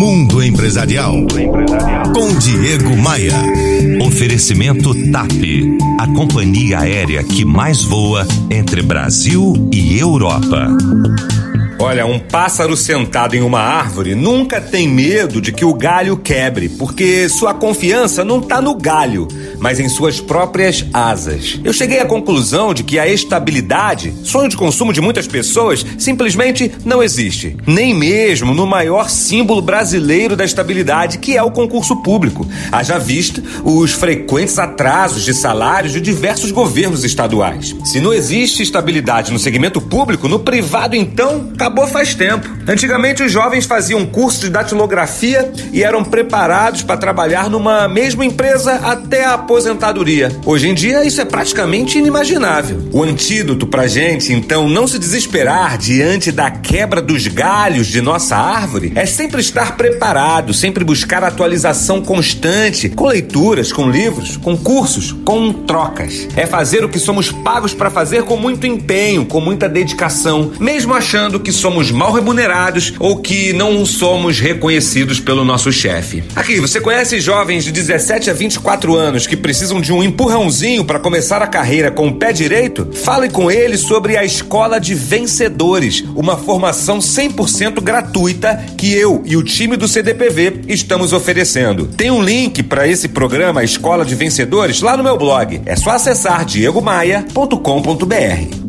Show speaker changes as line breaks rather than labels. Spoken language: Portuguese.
Mundo Empresarial. Com Diego Maia. Oferecimento TAP. A companhia aérea que mais voa entre Brasil e Europa.
Olha, um pássaro sentado em uma árvore nunca tem medo de que o galho quebre, porque sua confiança não está no galho, mas em suas próprias asas. Eu cheguei à conclusão de que a estabilidade, sonho de consumo de muitas pessoas, simplesmente não existe. Nem mesmo no maior símbolo brasileiro da estabilidade, que é o concurso público. Haja vista os frequentes atrasos de salários de diversos governos estaduais. Se não existe estabilidade no segmento público, no privado então, acabou faz tempo. Antigamente os jovens faziam curso de datilografia e eram preparados para trabalhar numa mesma empresa até a aposentadoria. Hoje em dia isso é praticamente inimaginável. O antídoto pra gente, então, não se desesperar diante da quebra dos galhos de nossa árvore é sempre estar preparado, sempre buscar atualização constante, com leituras, com livros, com cursos, com trocas. É fazer o que somos pagos para fazer com muito empenho, com muita dedicação, mesmo achando que somos mal remunerados ou que não somos reconhecidos pelo nosso chefe. Aqui, você conhece jovens de 17 a 24 anos que precisam de um empurrãozinho para começar a carreira com o pé direito? Fale com eles sobre a Escola de Vencedores, uma formação 100% gratuita que eu e o time do CDPV estamos oferecendo. Tem um link para esse programa Escola de Vencedores lá no meu blog. É só acessar diegomaia.com.br.